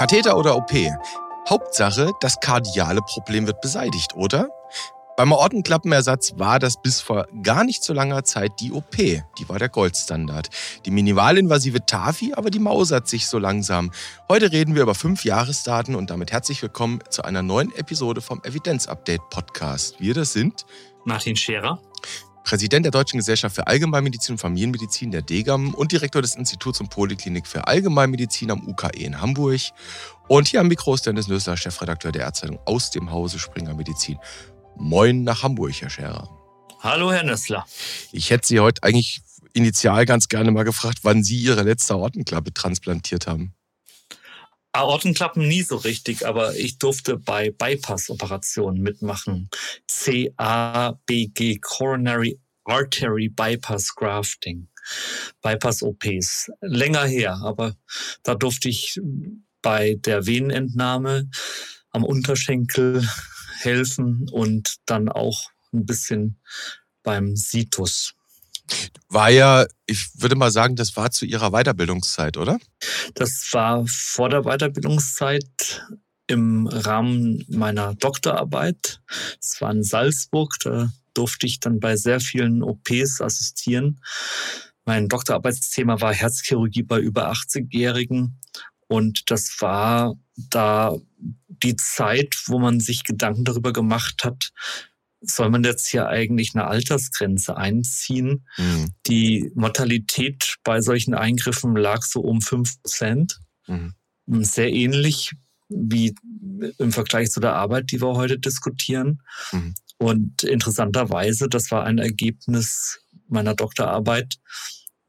Katheter oder OP? Hauptsache, das kardiale Problem wird beseitigt, oder? Beim Aortenklappenersatz war das bis vor gar nicht so langer Zeit die OP. Die war der Goldstandard. Die minimalinvasive TAFI, aber die mausert sich so langsam. Heute reden wir über fünf Jahresdaten und damit herzlich willkommen zu einer neuen Episode vom Evidenz-Update Podcast. Wir das sind Martin Scherer Präsident der Deutschen Gesellschaft für Allgemeinmedizin und Familienmedizin der DGAM und Direktor des Instituts und Poliklinik für Allgemeinmedizin am UKE in Hamburg. Und hier am Mikro ist Dennis Nösler, Chefredakteur der Ärzteitung aus dem Hause Springer Medizin. Moin nach Hamburg, Herr Scherer. Hallo, Herr Nössler. Ich hätte Sie heute eigentlich initial ganz gerne mal gefragt, wann Sie Ihre letzte Aortenklappe transplantiert haben. Aortenklappen nie so richtig, aber ich durfte bei Bypass-Operationen mitmachen. CABG, Coronary Artery Bypass Grafting. Bypass-OPs. Länger her, aber da durfte ich bei der Venenentnahme am Unterschenkel helfen und dann auch ein bisschen beim Situs. War ja, ich würde mal sagen, das war zu Ihrer Weiterbildungszeit, oder? Das war vor der Weiterbildungszeit im Rahmen meiner Doktorarbeit. Es war in Salzburg, da durfte ich dann bei sehr vielen OPs assistieren. Mein Doktorarbeitsthema war Herzchirurgie bei über 80-Jährigen. Und das war da die Zeit, wo man sich Gedanken darüber gemacht hat, soll man jetzt hier eigentlich eine Altersgrenze einziehen? Mhm. Die Mortalität bei solchen Eingriffen lag so um fünf Prozent. Mhm. Sehr ähnlich wie im Vergleich zu der Arbeit, die wir heute diskutieren. Mhm. Und interessanterweise, das war ein Ergebnis meiner Doktorarbeit,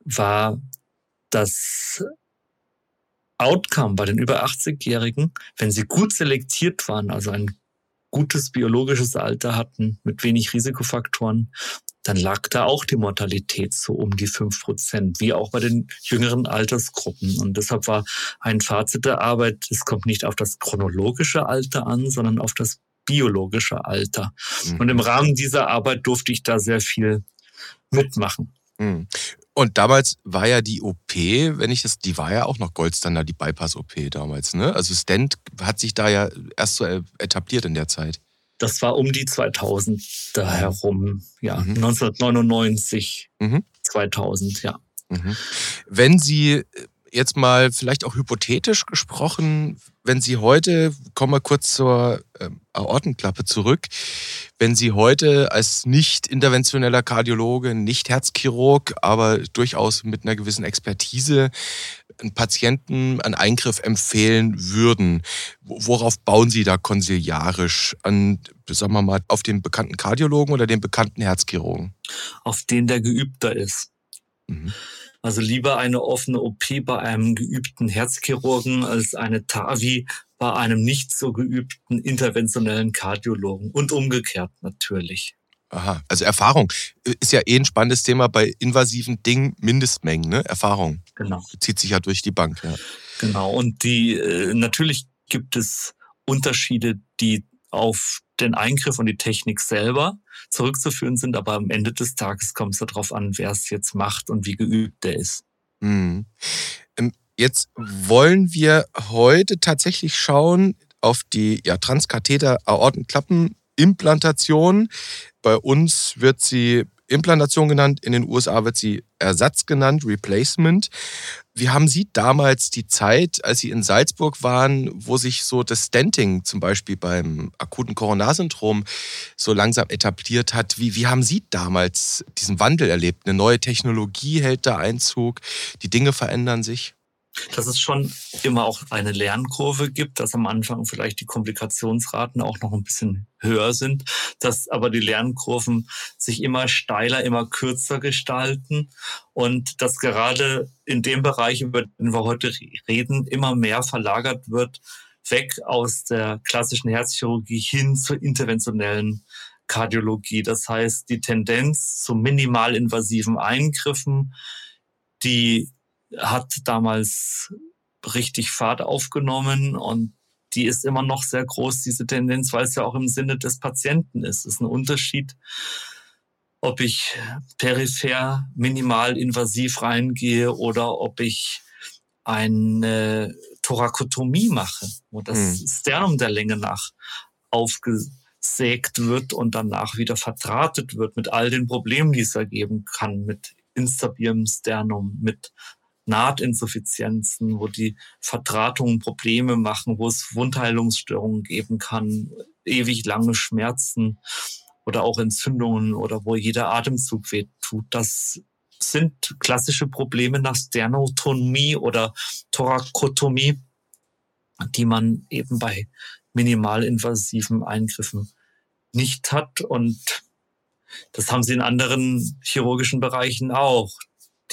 war das Outcome bei den über 80-Jährigen, wenn sie gut selektiert waren, also ein gutes biologisches Alter hatten mit wenig Risikofaktoren, dann lag da auch die Mortalität so um die fünf Prozent, wie auch bei den jüngeren Altersgruppen. Und deshalb war ein Fazit der Arbeit, es kommt nicht auf das chronologische Alter an, sondern auf das biologische Alter. Mhm. Und im Rahmen dieser Arbeit durfte ich da sehr viel mitmachen. Mhm. Und damals war ja die OP, wenn ich das, die war ja auch noch Goldstandard, die Bypass-OP damals, ne? Also Stent hat sich da ja erst so etabliert in der Zeit. Das war um die 2000 da herum, ja, mhm. 1999, mhm. 2000, ja. Mhm. Wenn Sie jetzt mal vielleicht auch hypothetisch gesprochen, wenn Sie heute, kommen wir kurz zur äh, Aortenklappe zurück, wenn Sie heute als nicht interventioneller Kardiologe, nicht Herzchirurg, aber durchaus mit einer gewissen Expertise einen Patienten einen Eingriff empfehlen würden, worauf bauen Sie da konsiliarisch? An, sagen wir mal, auf den bekannten Kardiologen oder den bekannten Herzchirurgen? Auf den, der geübter ist. Mhm. Also lieber eine offene OP bei einem geübten Herzchirurgen als eine TAVI bei einem nicht so geübten interventionellen Kardiologen und umgekehrt natürlich. Aha, also Erfahrung ist ja eh ein spannendes Thema bei invasiven Dingen, Mindestmengen, ne? Erfahrung. Genau. Zieht sich ja durch die Bank, ja. Genau. Und die äh, natürlich gibt es Unterschiede, die auf den Eingriff und die Technik selber zurückzuführen sind, aber am Ende des Tages kommt es darauf an, wer es jetzt macht und wie geübt der ist. Mhm. Jetzt wollen wir heute tatsächlich schauen auf die ja, Transkatheter-Aortenklappenimplantation. Bei uns wird sie Implantation genannt, in den USA wird sie Ersatz genannt, Replacement. Wie haben Sie damals die Zeit, als Sie in Salzburg waren, wo sich so das Stenting zum Beispiel beim akuten Koronarsyndrom so langsam etabliert hat, wie, wie haben Sie damals diesen Wandel erlebt? Eine neue Technologie hält da Einzug, die Dinge verändern sich? Dass es schon immer auch eine Lernkurve gibt, dass am Anfang vielleicht die Komplikationsraten auch noch ein bisschen höher sind, dass aber die Lernkurven sich immer steiler, immer kürzer gestalten und dass gerade in dem Bereich, über den wir heute reden, immer mehr verlagert wird, weg aus der klassischen Herzchirurgie hin zur interventionellen Kardiologie. Das heißt, die Tendenz zu minimalinvasiven Eingriffen, die hat damals richtig Fahrt aufgenommen und die ist immer noch sehr groß, diese Tendenz, weil es ja auch im Sinne des Patienten ist. Es ist ein Unterschied, ob ich peripher minimal invasiv reingehe oder ob ich eine Thorakotomie mache, wo das mhm. Sternum der Länge nach aufgesägt wird und danach wieder verdrahtet wird mit all den Problemen, die es ergeben kann, mit instabilem Sternum, mit Nahtinsuffizienzen, wo die Verdrahtungen Probleme machen, wo es Wundheilungsstörungen geben kann, ewig lange Schmerzen oder auch Entzündungen oder wo jeder Atemzug weh tut. Das sind klassische Probleme nach Sternotomie oder Thorakotomie, die man eben bei minimalinvasiven Eingriffen nicht hat. Und das haben sie in anderen chirurgischen Bereichen auch.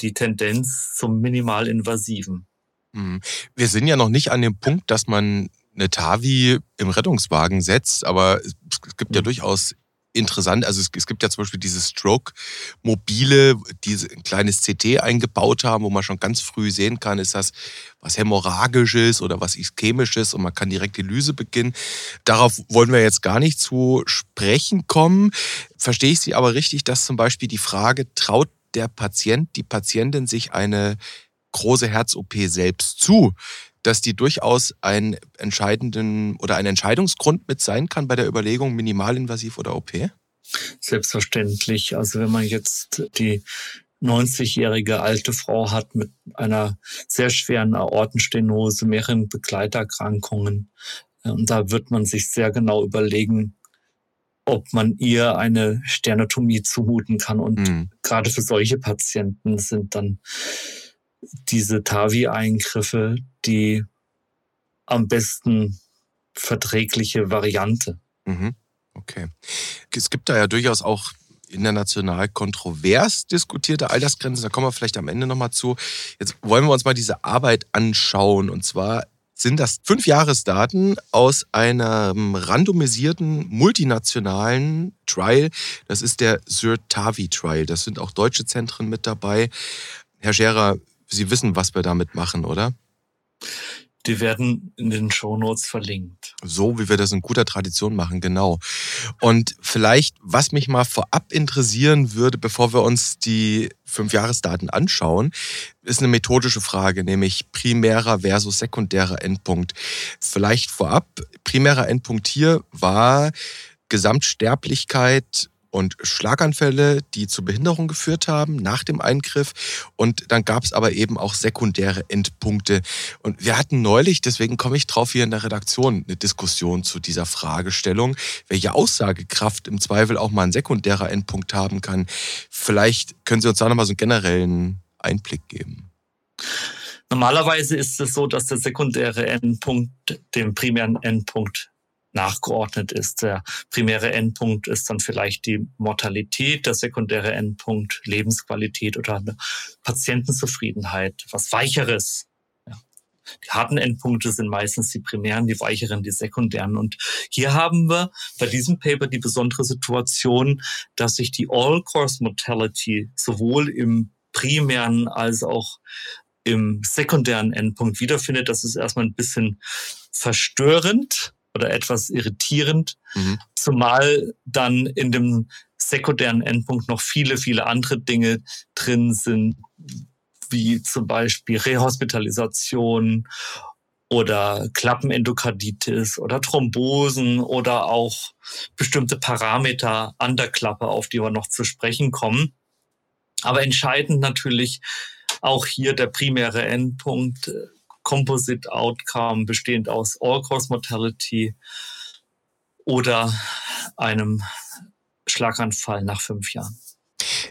Die Tendenz zum minimalinvasiven. Mhm. Wir sind ja noch nicht an dem Punkt, dass man eine TAVI im Rettungswagen setzt, aber es gibt ja mhm. durchaus interessant. Also es, es, gibt ja zum Beispiel diese Stroke-Mobile, die ein kleines CT eingebaut haben, wo man schon ganz früh sehen kann, ist das was Hämorrhagisches oder was Ischämisches und man kann direkt die Lyse beginnen. Darauf wollen wir jetzt gar nicht zu sprechen kommen. Verstehe ich Sie aber richtig, dass zum Beispiel die Frage, traut der Patient, die Patientin sich eine große Herz-OP selbst zu? dass die durchaus einen entscheidenden oder ein Entscheidungsgrund mit sein kann bei der Überlegung minimalinvasiv oder OP? Selbstverständlich. Also wenn man jetzt die 90-jährige alte Frau hat mit einer sehr schweren Aortenstenose, mehreren Begleiterkrankungen. Und da wird man sich sehr genau überlegen, ob man ihr eine Sternotomie zumuten kann. Und mhm. gerade für solche Patienten sind dann diese TAVI-Eingriffe die am besten verträgliche Variante. Mhm. Okay. Es gibt da ja durchaus auch international kontrovers diskutierte Altersgrenzen. Da kommen wir vielleicht am Ende nochmal zu. Jetzt wollen wir uns mal diese Arbeit anschauen. Und zwar sind das fünf Jahresdaten aus einem randomisierten multinationalen Trial. Das ist der Sirtavi Trial. Das sind auch deutsche Zentren mit dabei. Herr Scherer, Sie wissen, was wir damit machen, oder? Die werden in den Shownotes verlinkt. So wie wir das in guter Tradition machen, genau. Und vielleicht, was mich mal vorab interessieren würde, bevor wir uns die fünf Jahresdaten anschauen, ist eine methodische Frage, nämlich primärer versus sekundärer Endpunkt. Vielleicht vorab, primärer Endpunkt hier war Gesamtsterblichkeit und Schlaganfälle, die zu Behinderung geführt haben nach dem Eingriff. Und dann gab es aber eben auch sekundäre Endpunkte. Und wir hatten neulich, deswegen komme ich drauf hier in der Redaktion, eine Diskussion zu dieser Fragestellung, welche Aussagekraft im Zweifel auch mal ein sekundärer Endpunkt haben kann. Vielleicht können Sie uns da nochmal so einen generellen Einblick geben. Normalerweise ist es so, dass der sekundäre Endpunkt dem primären Endpunkt nachgeordnet ist. Der primäre Endpunkt ist dann vielleicht die Mortalität, der sekundäre Endpunkt Lebensqualität oder eine Patientenzufriedenheit, was Weicheres. Ja. Die harten Endpunkte sind meistens die primären, die weicheren, die sekundären. Und hier haben wir bei diesem Paper die besondere Situation, dass sich die All-Course Mortality sowohl im primären als auch im sekundären Endpunkt wiederfindet. Das ist erstmal ein bisschen verstörend, oder etwas irritierend, mhm. zumal dann in dem sekundären Endpunkt noch viele, viele andere Dinge drin sind, wie zum Beispiel Rehospitalisation oder Klappenendokarditis oder Thrombosen oder auch bestimmte Parameter an der Klappe, auf die wir noch zu sprechen kommen. Aber entscheidend natürlich auch hier der primäre Endpunkt Composite Outcome bestehend aus All-Cause Mortality oder einem Schlaganfall nach fünf Jahren.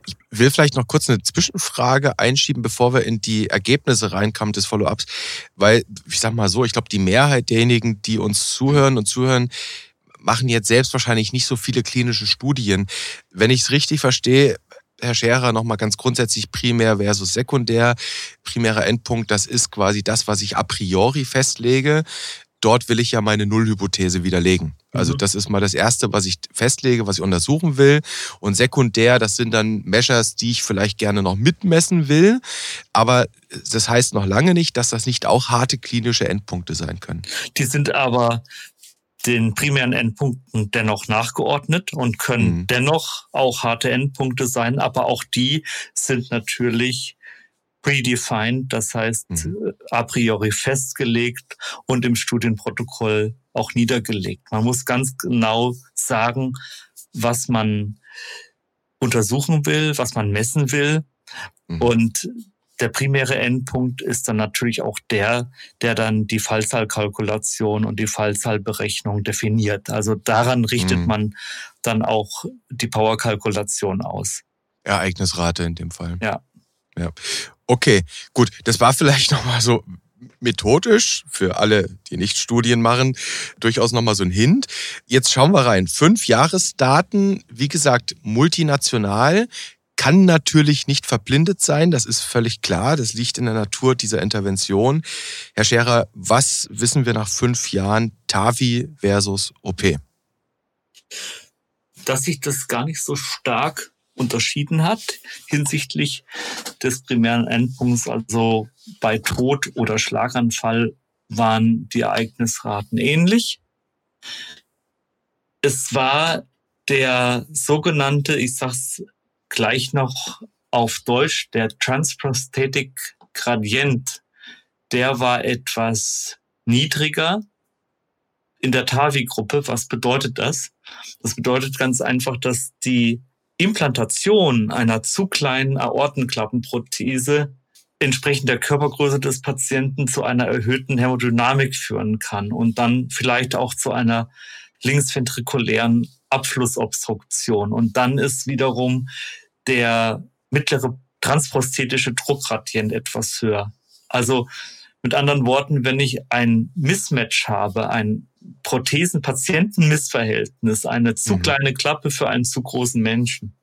Ich will vielleicht noch kurz eine Zwischenfrage einschieben, bevor wir in die Ergebnisse reinkommen des Follow-ups, weil ich sag mal so, ich glaube, die Mehrheit derjenigen, die uns zuhören und zuhören, machen jetzt selbst wahrscheinlich nicht so viele klinische Studien. Wenn ich es richtig verstehe, Herr Scherer, nochmal ganz grundsätzlich primär versus sekundär. Primärer Endpunkt, das ist quasi das, was ich a priori festlege. Dort will ich ja meine Nullhypothese widerlegen. Also mhm. das ist mal das Erste, was ich festlege, was ich untersuchen will. Und sekundär, das sind dann Measures, die ich vielleicht gerne noch mitmessen will. Aber das heißt noch lange nicht, dass das nicht auch harte klinische Endpunkte sein können. Die sind aber den primären Endpunkten dennoch nachgeordnet und können mhm. dennoch auch harte Endpunkte sein, aber auch die sind natürlich predefined, das heißt mhm. a priori festgelegt und im Studienprotokoll auch niedergelegt. Man muss ganz genau sagen, was man untersuchen will, was man messen will. Mhm. Und der primäre Endpunkt ist dann natürlich auch der, der dann die Fallzahlkalkulation und die Fallzahlberechnung definiert. Also daran richtet mhm. man dann auch die Powerkalkulation aus. Ereignisrate in dem Fall. Ja. Ja. Okay, gut. Das war vielleicht nochmal so methodisch für alle, die nicht Studien machen, durchaus nochmal so ein Hint. Jetzt schauen wir rein. Fünf Jahresdaten, wie gesagt, multinational, kann natürlich nicht verblindet sein, das ist völlig klar, das liegt in der Natur dieser Intervention. Herr Scherer, was wissen wir nach fünf Jahren TAVI versus OP? Dass sich das gar nicht so stark unterschieden hat hinsichtlich des primären Endpunkts. Also bei Tod oder Schlaganfall waren die Ereignisraten ähnlich. Es war der sogenannte, ich sag's gleich noch auf Deutsch, der Transprosthetic Gradient, der war etwas niedriger in der TAVI-Gruppe. Was bedeutet das? Das bedeutet ganz einfach, dass die Implantation einer zu kleinen Aortenklappenprothese entsprechend der Körpergröße des Patienten zu einer erhöhten Hämodynamik führen kann und dann vielleicht auch zu einer linksventrikulären Abflussobstruktion. Und dann ist wiederum der mittlere transprosthetische Druckgradient etwas höher. Also mit anderen Worten, wenn ich ein Mismatch habe, ein Prothesen-Patienten-Missverhältnis, eine zu mhm. kleine Klappe für einen zu großen Menschen,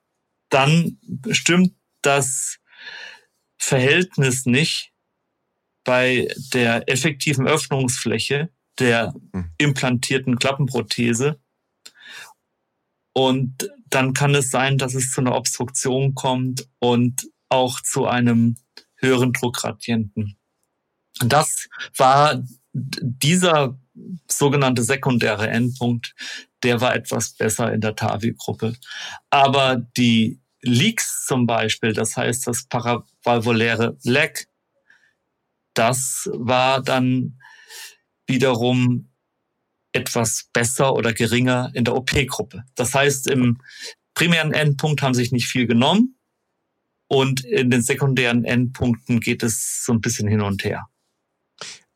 dann stimmt das Verhältnis nicht bei der effektiven Öffnungsfläche der mhm. implantierten Klappenprothese. Und dann kann es sein, dass es zu einer Obstruktion kommt und auch zu einem höheren Druckgradienten. Das war dieser sogenannte sekundäre Endpunkt, der war etwas besser in der TAVI-Gruppe. Aber die Leaks zum Beispiel, das heißt das paravalvuläre Leck, das war dann wiederum etwas besser oder geringer in der OP-Gruppe. Das heißt, im primären Endpunkt haben sich nicht viel genommen und in den sekundären Endpunkten geht es so ein bisschen hin und her.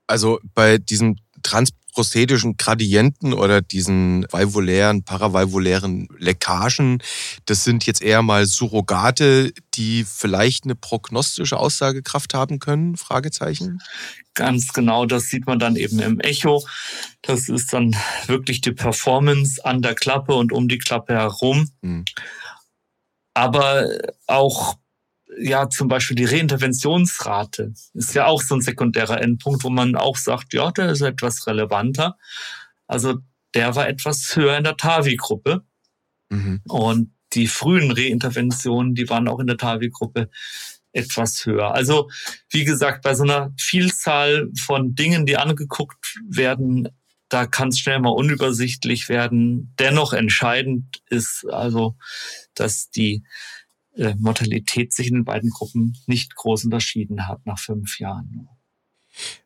Also bei diesem transprosthetischen Gradienten oder diesen valvulären, paravalvulären Leckagen, das sind jetzt eher mal Surrogate, die vielleicht eine prognostische Aussagekraft haben können? Fragezeichen. Ganz genau, das sieht man dann eben im Echo. Das ist dann wirklich die Performance an der Klappe und um die Klappe herum. Hm. Aber auch ja, zum Beispiel die Reinterventionsrate ist ja auch so ein sekundärer Endpunkt, wo man auch sagt, ja, der ist etwas relevanter. Also der war etwas höher in der TAVI-Gruppe. Mhm. Und die frühen Reinterventionen, die waren auch in der TAVI-Gruppe etwas höher. Also wie gesagt, bei so einer Vielzahl von Dingen, die angeguckt werden, da kann es schnell mal unübersichtlich werden. Dennoch entscheidend ist also, dass die äh, Mortalität sich in den beiden Gruppen nicht groß unterschieden hat nach fünf Jahren.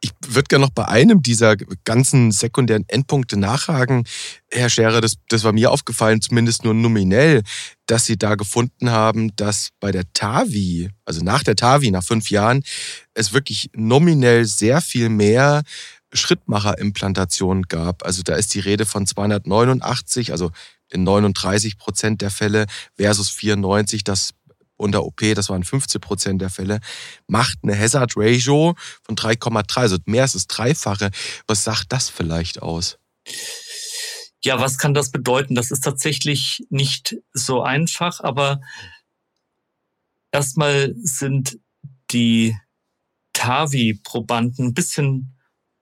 Ich würde gerne noch bei einem dieser ganzen sekundären Endpunkte nachhaken. Herr Scherer, das, das war mir aufgefallen, zumindest nur nominell, dass Sie da gefunden haben, dass bei der TAVI, also nach der TAVI, nach fünf Jahren, es wirklich nominell sehr viel mehr Schrittmacherimplantationen gab. Also da ist die Rede von 289, also in 39 Prozent der Fälle versus 94, das unter OP, das waren 15 Prozent der Fälle, macht eine Hazard Ratio von 3,3, also mehr als das Dreifache. Was sagt das vielleicht aus? Ja, was kann das bedeuten? Das ist tatsächlich nicht so einfach, aber erstmal sind die TAVI-Probanden ein bisschen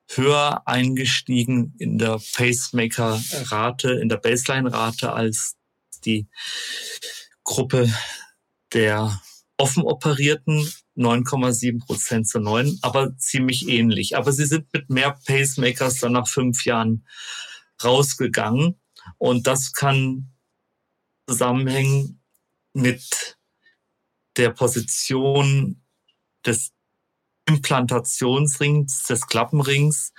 höher eingestiegen in der Pacemaker-Rate, in der Baseline-Rate als die Gruppe der offen operierten 9,7 Prozent zu 9, aber ziemlich ähnlich. Aber sie sind mit mehr Pacemakers dann nach fünf Jahren rausgegangen. Und das kann zusammenhängen mit der Position des Implantationsrings, des Klappenrings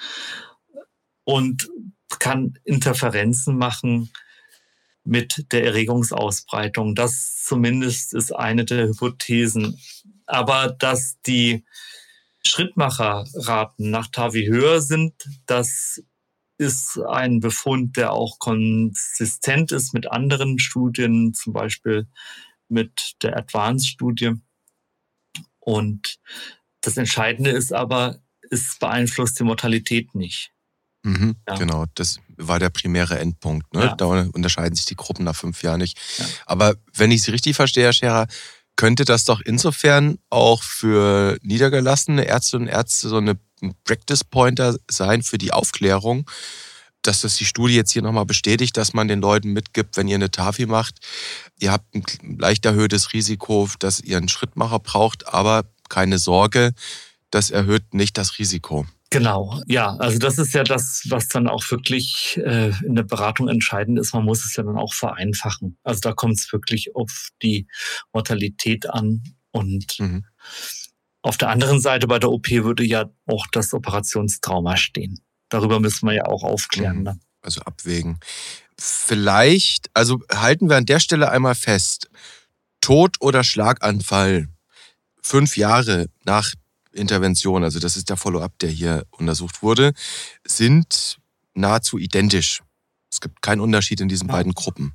und kann Interferenzen machen mit der Erregungsausbreitung. Das zumindest ist eine der Hypothesen. Aber dass die Schrittmacherraten nach TAVI höher sind, das ist ein Befund, der auch konsistent ist mit anderen Studien, zum Beispiel mit der Advanced-Studie. Und das Entscheidende ist aber, es beeinflusst die Mortalität nicht. Mhm, ja. Genau, das war der primäre Endpunkt. Ne? Ja. Da unterscheiden sich die Gruppen nach fünf Jahren nicht. Ja. Aber wenn ich Sie richtig verstehe, Herr Scherer, könnte das doch insofern auch für niedergelassene Ärzte und Ärzte so eine Practice Pointer sein für die Aufklärung, dass das die Studie jetzt hier nochmal bestätigt, dass man den Leuten mitgibt, wenn ihr eine TAFI macht, ihr habt ein leicht erhöhtes Risiko, dass ihr einen Schrittmacher braucht, aber keine Sorge, das erhöht nicht das Risiko. Genau, ja, also das ist ja das, was dann auch wirklich äh, in der Beratung entscheidend ist. Man muss es ja dann auch vereinfachen. Also da kommt es wirklich auf die Mortalität an. Und mhm. auf der anderen Seite bei der OP würde ja auch das Operationstrauma stehen. Darüber müssen wir ja auch aufklären. Mhm. Ne? Also abwägen. Vielleicht, also halten wir an der Stelle einmal fest, Tod oder Schlaganfall fünf Jahre nach Intervention, also das ist der Follow-up, der hier untersucht wurde, sind nahezu identisch. Es gibt keinen Unterschied in diesen ja. beiden Gruppen.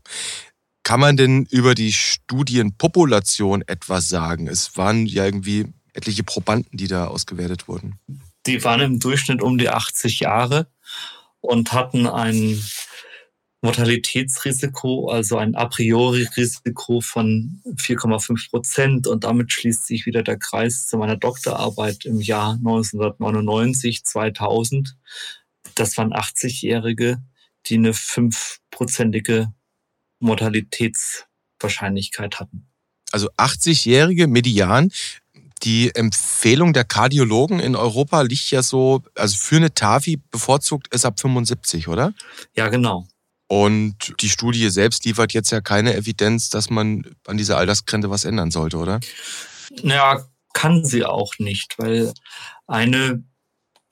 Kann man denn über die Studienpopulation etwas sagen? Es waren ja irgendwie etliche Probanden, die da ausgewertet wurden. Die waren im Durchschnitt um die 80 Jahre und hatten einen Mortalitätsrisiko, also ein a priori Risiko von 4,5 Prozent. Und damit schließt sich wieder der Kreis zu meiner Doktorarbeit im Jahr 1999, 2000. Das waren 80-Jährige, die eine fünfprozentige Mortalitätswahrscheinlichkeit hatten. Also 80-Jährige median. Die Empfehlung der Kardiologen in Europa liegt ja so, also für eine TAVI bevorzugt ist ab 75, oder? Ja, genau. Und die Studie selbst liefert jetzt ja keine Evidenz, dass man an dieser Altersgrenze was ändern sollte, oder? Naja, kann sie auch nicht, weil eine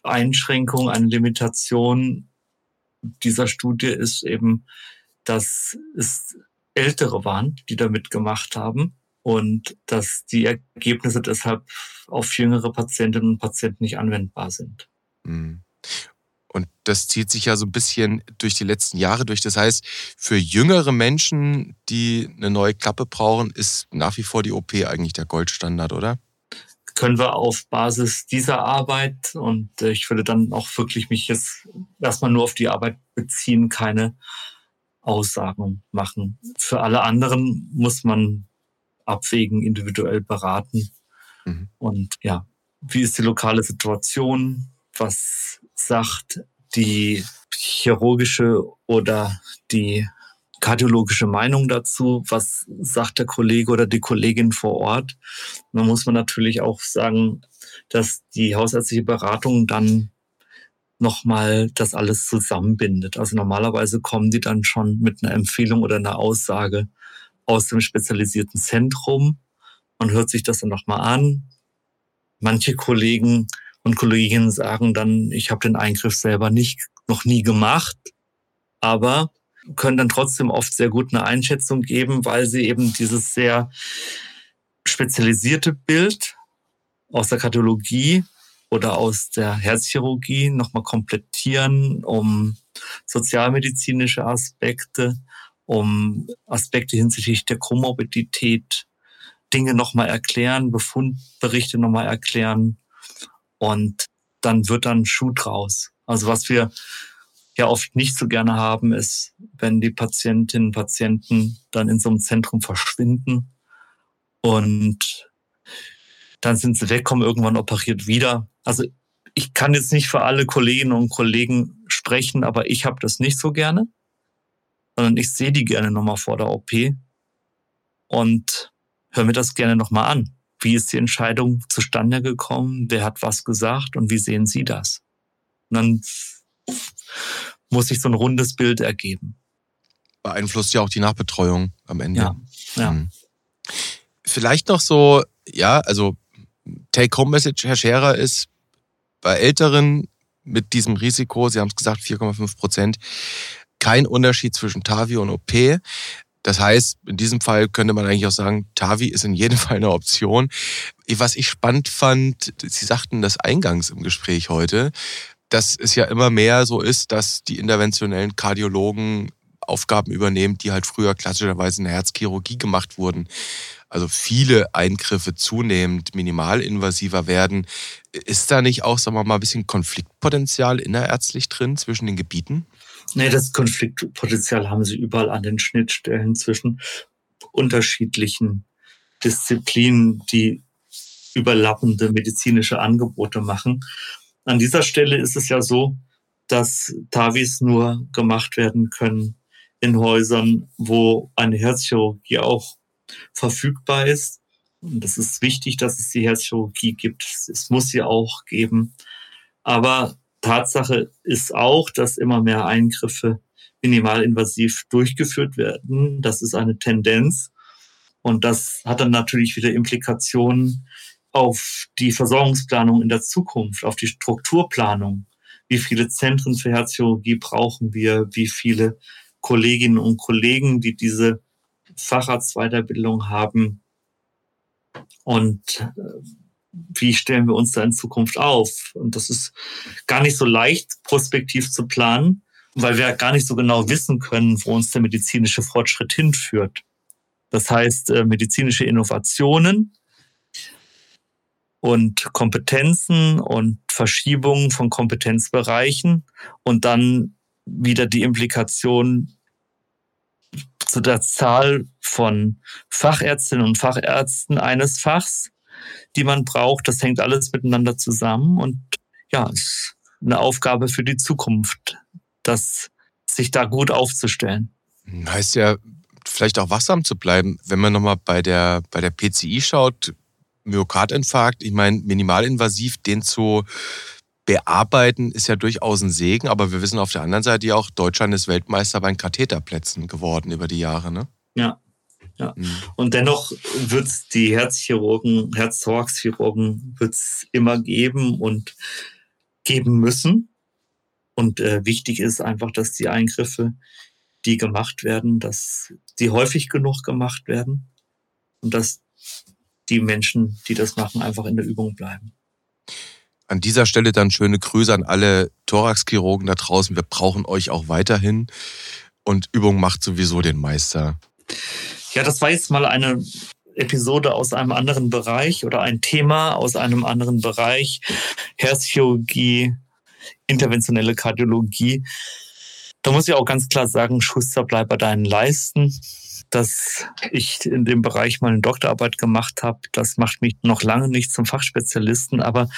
Einschränkung, eine Limitation dieser Studie ist eben, dass es Ältere waren, die da mitgemacht haben und dass die Ergebnisse deshalb auf jüngere Patientinnen und Patienten nicht anwendbar sind. Mhm. Das zieht sich ja so ein bisschen durch die letzten Jahre durch. Das heißt, für jüngere Menschen, die eine neue Klappe brauchen, ist nach wie vor die OP eigentlich der Goldstandard, oder? Können wir auf Basis dieser Arbeit und äh, ich würde dann auch wirklich mich jetzt erstmal nur auf die Arbeit beziehen, keine Aussagen machen. Für alle anderen muss man abwägen, individuell beraten. Mhm. Und ja, wie ist die lokale Situation? Was sagt die chirurgische oder die kardiologische Meinung dazu? Was sagt der Kollege oder die Kollegin vor Ort? dann muss man natürlich auch sagen, dass die hausärztliche Beratung dann nochmal das alles zusammenbindet. Also normalerweise kommen die dann schon mit einer Empfehlung oder einer Aussage aus dem spezialisierten Zentrum und hört sich das dann nochmal an. Manche Kollegen und Kolleginnen sagen dann, ich habe den Eingriff selber nicht, noch nie gemacht, aber können dann trotzdem oft sehr gut eine Einschätzung geben, weil sie eben dieses sehr spezialisierte Bild aus der Kardiologie oder aus der Herzchirurgie nochmal komplettieren, um sozialmedizinische Aspekte, um Aspekte hinsichtlich der Komorbidität, Dinge nochmal erklären, Befundberichte nochmal erklären und dann wird dann Schuh draus. Also was wir ja oft nicht so gerne haben, ist, wenn die Patientinnen und Patienten dann in so einem Zentrum verschwinden und dann sind sie weg, kommen irgendwann operiert wieder. Also ich kann jetzt nicht für alle Kolleginnen und Kollegen sprechen, aber ich habe das nicht so gerne, sondern ich sehe die gerne nochmal vor der OP und höre mir das gerne nochmal an. Wie ist die Entscheidung zustande gekommen? Wer hat was gesagt und wie sehen Sie das? Und dann muss sich so ein rundes Bild ergeben. Beeinflusst ja auch die Nachbetreuung am Ende. Ja. ja. Hm. Vielleicht noch so, ja, also Take-Home-Message, Herr Scherer, ist bei Älteren mit diesem Risiko, Sie haben es gesagt, 4,5 Prozent, kein Unterschied zwischen TAVI und OP. Das heißt, in diesem Fall könnte man eigentlich auch sagen, TAVI ist in jedem Fall eine Option. Was ich spannend fand, Sie sagten das eingangs im Gespräch heute, dass es ja immer mehr so ist, dass die interventionellen Kardiologen Aufgaben übernehmen, die halt früher klassischerweise in der Herzchirurgie gemacht wurden. Also viele Eingriffe zunehmend minimalinvasiver werden. Ist da nicht auch, sagen wir mal, ein bisschen Konfliktpotenzial innerärztlich drin zwischen den Gebieten? Nee, das Konfliktpotenzial haben sie überall an den Schnittstellen zwischen unterschiedlichen Disziplinen, die überlappende medizinische Angebote machen. An dieser Stelle ist es ja so, dass TAVIs nur gemacht werden können in Häusern, wo eine Herzchirurgie auch verfügbar ist. Und das ist wichtig, dass es die Herzchirurgie gibt. Es muss sie auch geben. Aber Tatsache ist auch, dass immer mehr Eingriffe minimalinvasiv durchgeführt werden. Das ist eine Tendenz. Und das hat dann natürlich wieder Implikationen auf die Versorgungsplanung in der Zukunft, auf die Strukturplanung. Wie viele Zentren für Herzchirurgie brauchen wir? Wie viele Kolleginnen und Kollegen, die diese Facharztweiterbildung haben? Und äh, wie stellen wir uns da in Zukunft auf? Und das ist gar nicht so leicht, prospektiv zu planen, weil wir gar nicht so genau wissen können, wo uns der medizinische Fortschritt hinführt. Das heißt, äh, medizinische Innovationen und Kompetenzen und Verschiebungen von Kompetenzbereichen und dann wieder die Implikation zu der Zahl von Fachärztinnen und Fachärzten eines Fachs, die man braucht. Das hängt alles miteinander zusammen und ja, ist eine Aufgabe für die Zukunft, das sich da gut aufzustellen. Heißt ja, vielleicht auch wachsam zu bleiben. Wenn man nochmal bei der, bei der PCI schaut, Myokardinfarkt, ich meine, minimalinvasiv, den zu bearbeiten, ist ja durchaus ein Segen, aber wir wissen auf der anderen Seite ja auch, Deutschland ist Weltmeister bei den Katheterplätzen geworden über die Jahre, ne? Ja. Ja. Mhm. Und dennoch wird es die Herzchirurgen, Herz-Thorax-Chirurgen wird es immer geben und geben müssen. Und äh, wichtig ist einfach, dass die Eingriffe, die gemacht werden, dass die häufig genug gemacht werden und dass die Menschen, die das machen, einfach in der Übung bleiben. An dieser Stelle dann schöne Grüße an alle Thoraxchirurgen da draußen. Wir brauchen euch auch weiterhin. Und Übung macht sowieso den Meister. Ja, das war jetzt mal eine Episode aus einem anderen Bereich oder ein Thema aus einem anderen Bereich. Herzchirurgie, interventionelle Kardiologie. Da muss ich auch ganz klar sagen, Schuster, bleib bei deinen Leisten dass ich in dem Bereich mal eine Doktorarbeit gemacht habe. Das macht mich noch lange nicht zum Fachspezialisten. Aber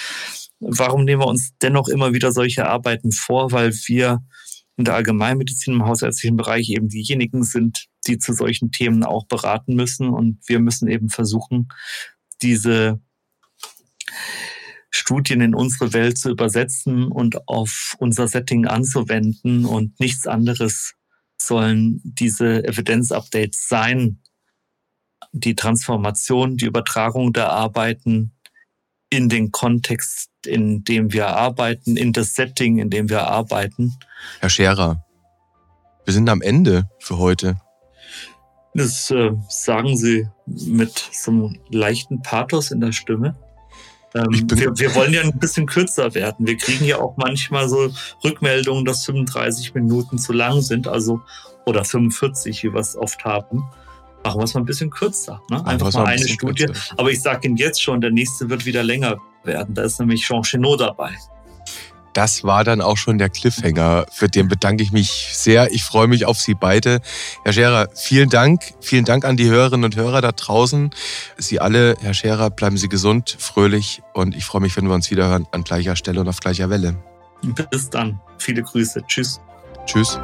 warum nehmen wir uns dennoch immer wieder solche Arbeiten vor? Weil wir in der Allgemeinmedizin im hausärztlichen Bereich eben diejenigen sind, die zu solchen Themen auch beraten müssen. Und wir müssen eben versuchen, diese Studien in unsere Welt zu übersetzen und auf unser Setting anzuwenden und nichts anderes sollen diese Evidenzupdates sein, die Transformation, die Übertragung der Arbeiten in den Kontext, in dem wir arbeiten, in das Setting, in dem wir arbeiten. Herr Scherer, wir sind am Ende für heute. Das äh, sagen Sie mit so einem leichten Pathos in der Stimme. Ähm, wir, wir, wollen ja ein bisschen kürzer werden. Wir kriegen ja auch manchmal so Rückmeldungen, dass 35 Minuten zu lang sind, also oder 45, wie wir es oft haben. Machen wir es mal ein bisschen kürzer. Ne? Einfach mal eine Studie. Kürzer. Aber ich sage Ihnen jetzt schon, der nächste wird wieder länger werden. Da ist nämlich Jean Chenot dabei das war dann auch schon der Cliffhanger. Für den bedanke ich mich sehr. Ich freue mich auf Sie beide. Herr Scherer, vielen Dank. Vielen Dank an die Hörerinnen und Hörer da draußen. Sie alle, Herr Scherer, bleiben Sie gesund, fröhlich und ich freue mich, wenn wir uns wieder hören an gleicher Stelle und auf gleicher Welle. Bis dann. Viele Grüße. Tschüss. Tschüss.